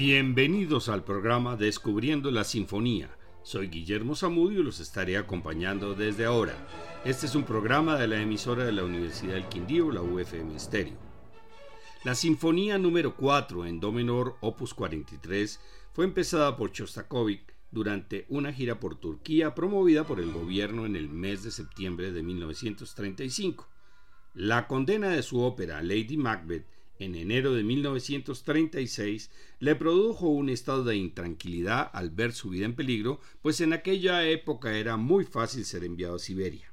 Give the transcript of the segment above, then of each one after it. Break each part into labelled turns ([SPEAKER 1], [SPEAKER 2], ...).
[SPEAKER 1] Bienvenidos al programa Descubriendo la Sinfonía. Soy Guillermo Zamudio y los estaré acompañando desde ahora. Este es un programa de la emisora de la Universidad del Quindío, la UFM Stereo. La Sinfonía número 4 en Do menor, opus 43, fue empezada por Shostakovich durante una gira por Turquía promovida por el gobierno en el mes de septiembre de 1935. La condena de su ópera Lady Macbeth en enero de 1936, le produjo un estado de intranquilidad al ver su vida en peligro, pues en aquella época era muy fácil ser enviado a Siberia.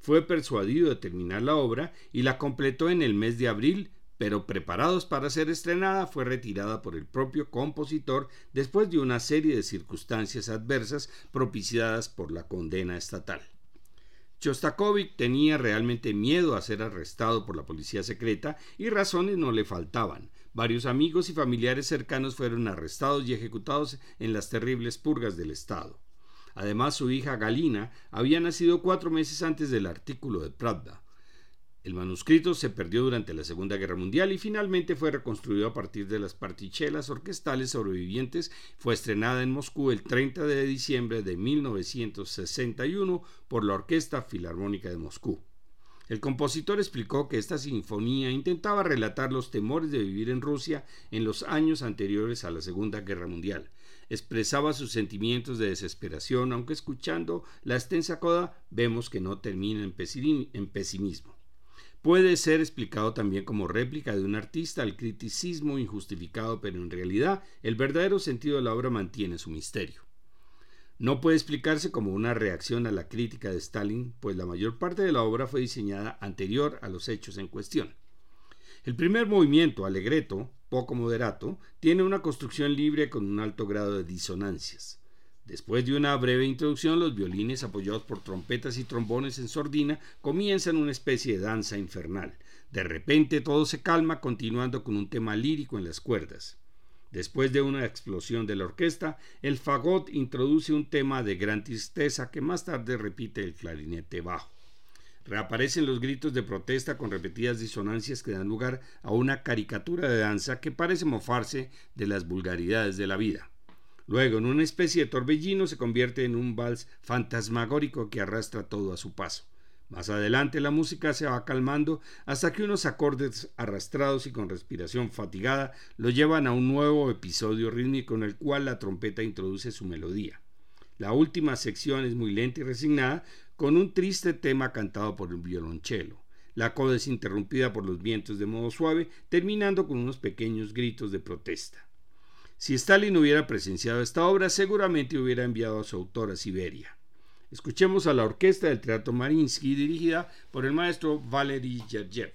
[SPEAKER 1] Fue persuadido de terminar la obra y la completó en el mes de abril, pero preparados para ser estrenada fue retirada por el propio compositor después de una serie de circunstancias adversas propiciadas por la condena estatal. Shostakovich tenía realmente miedo a ser arrestado por la policía secreta y razones no le faltaban. Varios amigos y familiares cercanos fueron arrestados y ejecutados en las terribles purgas del Estado. Además, su hija Galina había nacido cuatro meses antes del artículo de Pravda. El manuscrito se perdió durante la Segunda Guerra Mundial y finalmente fue reconstruido a partir de las partichelas orquestales sobrevivientes. Fue estrenada en Moscú el 30 de diciembre de 1961 por la Orquesta Filarmónica de Moscú. El compositor explicó que esta sinfonía intentaba relatar los temores de vivir en Rusia en los años anteriores a la Segunda Guerra Mundial. Expresaba sus sentimientos de desesperación, aunque escuchando la extensa coda vemos que no termina en pesimismo. Puede ser explicado también como réplica de un artista al criticismo injustificado, pero en realidad el verdadero sentido de la obra mantiene su misterio. No puede explicarse como una reacción a la crítica de Stalin, pues la mayor parte de la obra fue diseñada anterior a los hechos en cuestión. El primer movimiento, alegreto, poco moderato, tiene una construcción libre con un alto grado de disonancias. Después de una breve introducción, los violines, apoyados por trompetas y trombones en sordina, comienzan una especie de danza infernal. De repente todo se calma, continuando con un tema lírico en las cuerdas. Después de una explosión de la orquesta, el fagot introduce un tema de gran tristeza que más tarde repite el clarinete bajo. Reaparecen los gritos de protesta con repetidas disonancias que dan lugar a una caricatura de danza que parece mofarse de las vulgaridades de la vida. Luego, en una especie de torbellino, se convierte en un vals fantasmagórico que arrastra todo a su paso. Más adelante la música se va calmando hasta que unos acordes arrastrados y con respiración fatigada lo llevan a un nuevo episodio rítmico en el cual la trompeta introduce su melodía. La última sección es muy lenta y resignada, con un triste tema cantado por el violonchelo. La coda es interrumpida por los vientos de modo suave, terminando con unos pequeños gritos de protesta. Si Stalin hubiera presenciado esta obra, seguramente hubiera enviado a su autor a Siberia. Escuchemos a la orquesta del Teatro Marinsky dirigida por el maestro Valery Gergiev.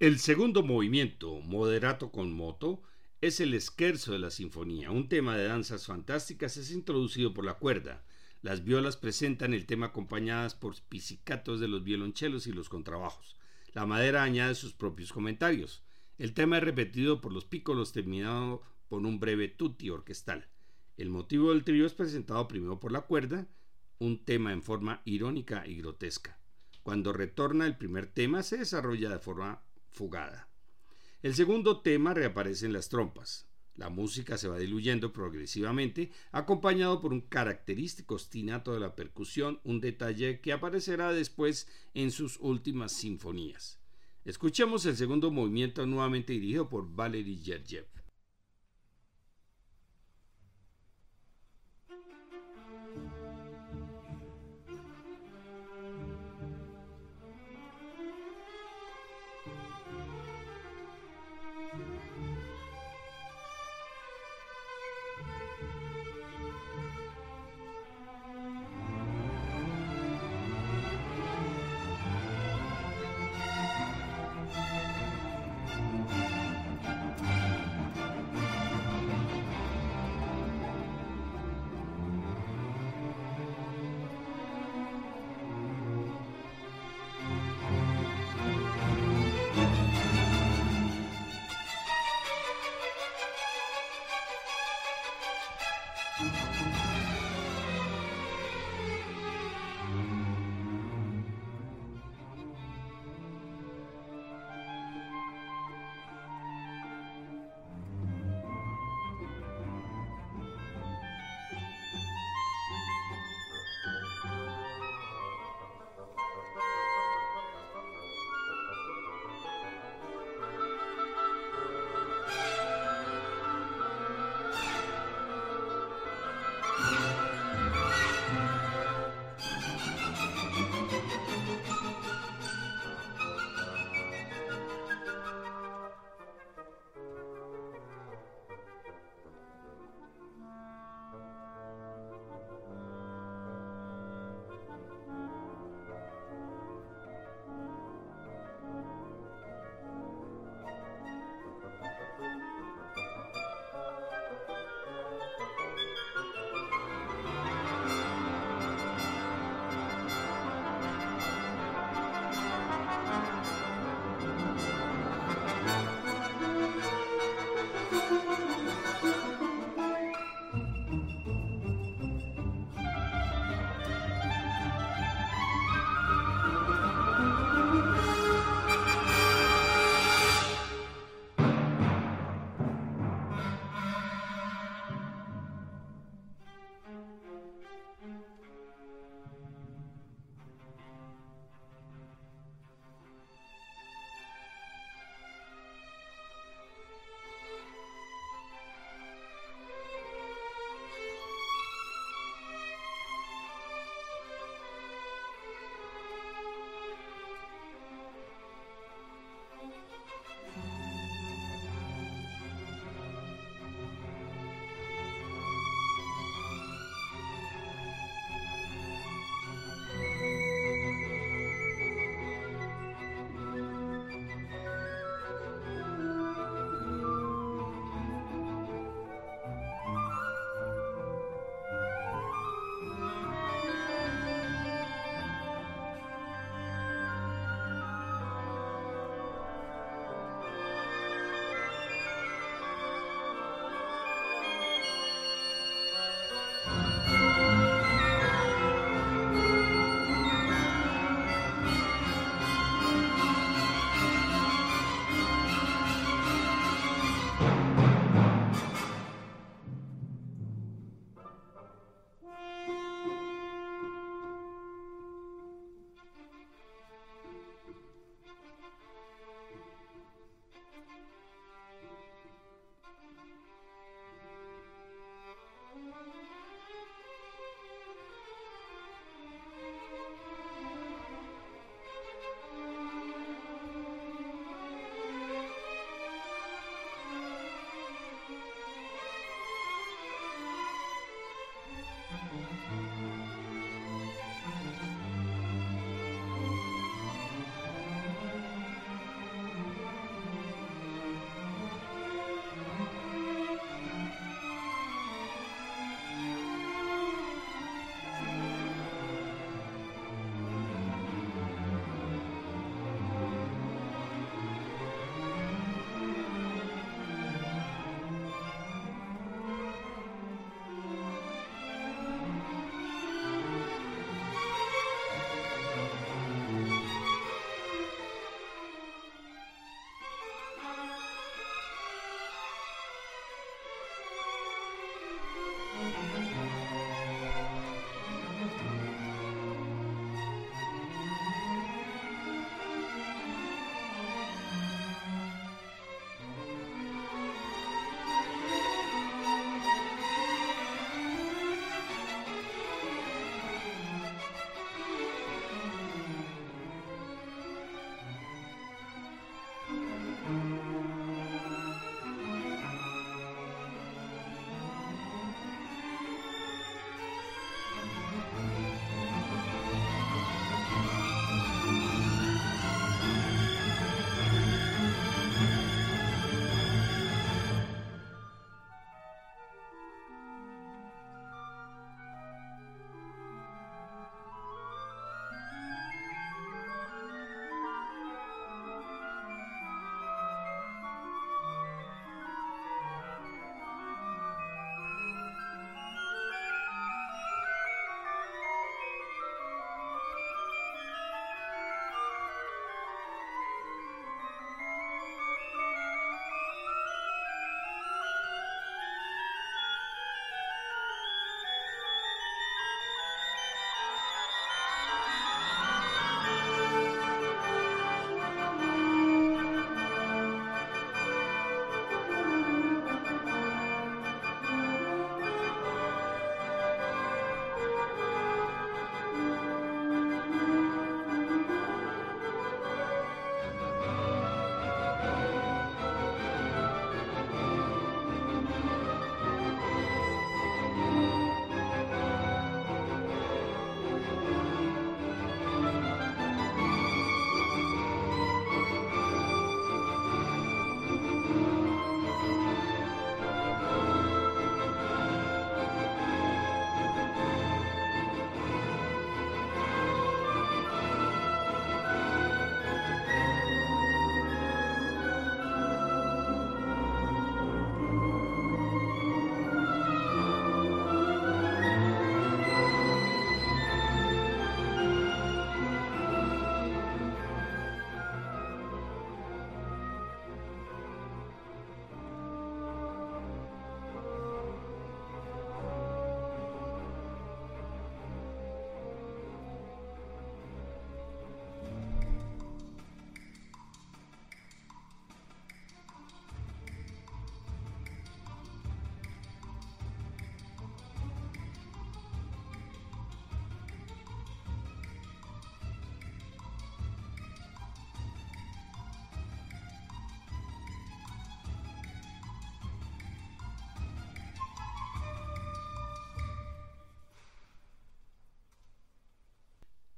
[SPEAKER 1] El segundo movimiento, moderato con moto, es el esquerzo de la sinfonía. Un tema de danzas fantásticas es introducido por la cuerda. Las violas presentan el tema acompañadas por pizzicatos de los violonchelos y los contrabajos. La madera añade sus propios comentarios. El tema es repetido por los pícolos terminado por un breve tutti orquestal. El motivo del trío es presentado primero por la cuerda, un tema en forma irónica y grotesca. Cuando retorna el primer tema se desarrolla de forma fugada. El segundo tema reaparece en las trompas. La música se va diluyendo progresivamente, acompañado por un característico ostinato de la percusión, un detalle que aparecerá después en sus últimas sinfonías. Escuchemos el segundo movimiento nuevamente dirigido por Valery Gergiev.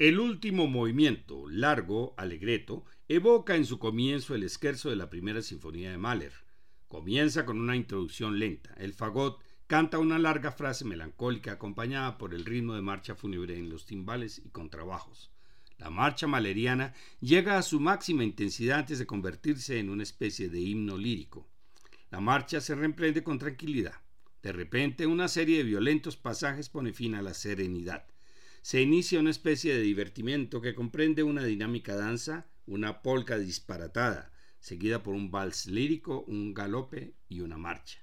[SPEAKER 1] El último movimiento, largo, alegreto, evoca en su comienzo el esquerzo de la primera sinfonía de Mahler. Comienza con una introducción lenta. El fagot canta una larga frase melancólica acompañada por el ritmo de marcha fúnebre en los timbales y contrabajos. La marcha maleriana llega a su máxima intensidad antes de convertirse en una especie de himno lírico. La marcha se reemprende con tranquilidad. De repente, una serie de violentos pasajes pone fin a la serenidad. Se inicia una especie de divertimento que comprende una dinámica danza, una polca disparatada, seguida por un vals lírico, un galope y una marcha.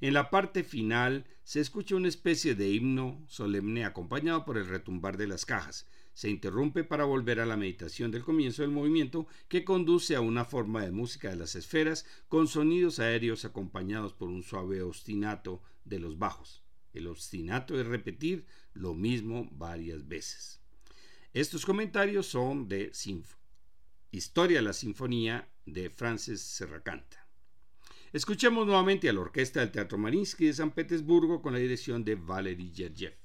[SPEAKER 1] En la parte final se escucha una especie de himno solemne acompañado por el retumbar de las cajas, se interrumpe para volver a la meditación del comienzo del movimiento que conduce a una forma de música de las esferas con sonidos aéreos acompañados por un suave ostinato de los bajos. El obstinato es repetir lo mismo varias veces. Estos comentarios son de Historia de la Sinfonía de Francis Serracanta. Escuchemos nuevamente a la Orquesta del Teatro Marinsky de San Petersburgo con la dirección de Valery Gergiev.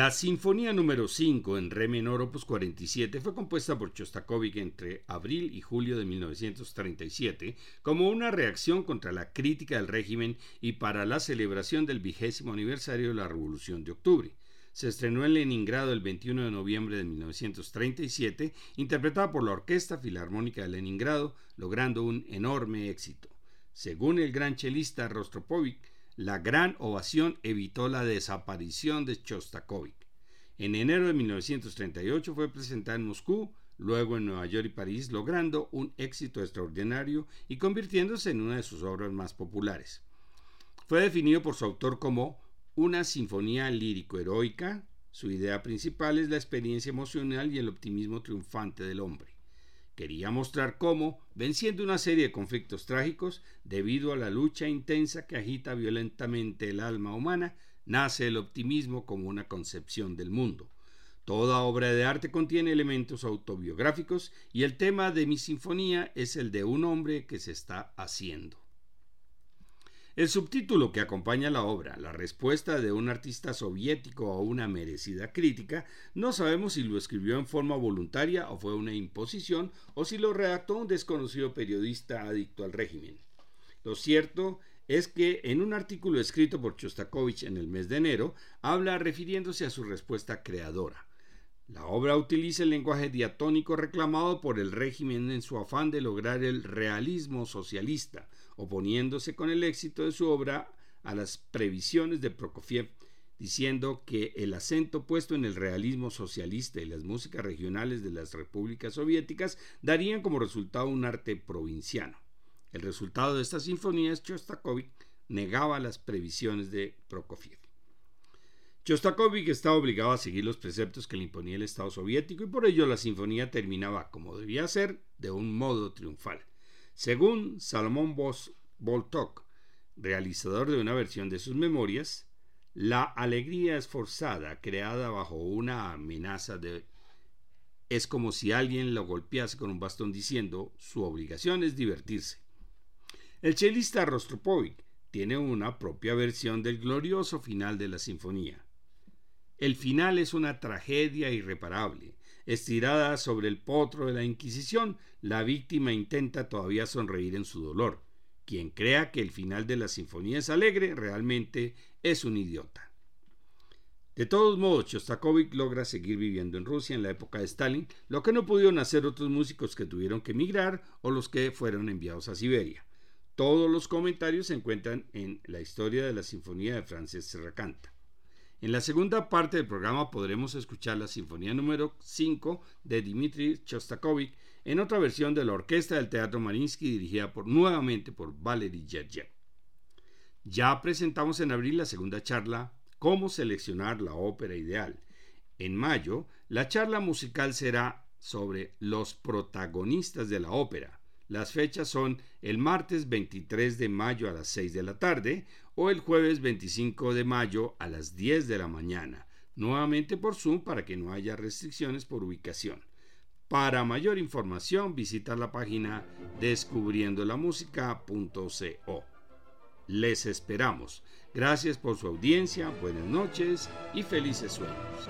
[SPEAKER 1] La Sinfonía número 5 en Re menor opus 47 fue compuesta por Chostakovich entre abril y julio de 1937 como una reacción contra la crítica del régimen y para la celebración del vigésimo aniversario de la Revolución de Octubre. Se estrenó en Leningrado el 21 de noviembre de 1937, interpretada por la Orquesta Filarmónica de Leningrado, logrando un enorme éxito. Según el gran chelista Rostropovich, la gran ovación evitó la desaparición de Chostakovich. En enero de 1938 fue presentada en Moscú, luego en Nueva York y París, logrando un éxito extraordinario y convirtiéndose en una de sus obras más populares. Fue definido por su autor como una sinfonía lírico-heroica. Su idea principal es la experiencia emocional y el optimismo triunfante del hombre. Quería mostrar cómo, venciendo una serie de conflictos trágicos, debido a la lucha intensa que agita violentamente el alma humana, nace el optimismo como una concepción del mundo. Toda obra de arte contiene elementos autobiográficos y el tema de mi sinfonía es el de un hombre que se está haciendo. El subtítulo que acompaña la obra, la respuesta de un artista soviético a una merecida crítica, no sabemos si lo escribió en forma voluntaria o fue una imposición o si lo redactó un desconocido periodista adicto al régimen. Lo cierto es que en un artículo escrito por Chostakovich en el mes de enero, habla refiriéndose a su respuesta creadora. La obra utiliza el lenguaje diatónico reclamado por el régimen en su afán de lograr el realismo socialista, oponiéndose con el éxito de su obra a las previsiones de Prokofiev, diciendo que el acento puesto en el realismo socialista y las músicas regionales de las repúblicas soviéticas darían como resultado un arte provinciano. El resultado de esta sinfonía es Chostakovich negaba las previsiones de Prokofiev. Chostakovich estaba obligado a seguir los preceptos que le imponía el Estado soviético y por ello la sinfonía terminaba, como debía ser, de un modo triunfal. Según Salomón Boltok, realizador de una versión de sus memorias, la alegría esforzada creada bajo una amenaza de es como si alguien lo golpease con un bastón diciendo su obligación es divertirse. El chelista Rostropovich tiene una propia versión del glorioso final de la sinfonía. El final es una tragedia irreparable, Estirada sobre el potro de la Inquisición, la víctima intenta todavía sonreír en su dolor. Quien crea que el final de la sinfonía es alegre realmente es un idiota. De todos modos, Shostakovich logra seguir viviendo en Rusia en la época de Stalin, lo que no pudieron hacer otros músicos que tuvieron que emigrar o los que fueron enviados a Siberia. Todos los comentarios se encuentran en la historia de la Sinfonía de Francis Serracanta. En la segunda parte del programa podremos escuchar la Sinfonía número 5 de Dmitri Shostakovich en otra versión de la Orquesta del Teatro Marinsky dirigida nuevamente por Valery Gergiev. Ya presentamos en abril la segunda charla Cómo seleccionar la ópera ideal. En mayo, la charla musical será sobre los protagonistas de la ópera, las fechas son el martes 23 de mayo a las 6 de la tarde o el jueves 25 de mayo a las 10 de la mañana, nuevamente por Zoom para que no haya restricciones por ubicación. Para mayor información visita la página descubriendolamusica.co. Les esperamos. Gracias por su audiencia, buenas noches y felices sueños.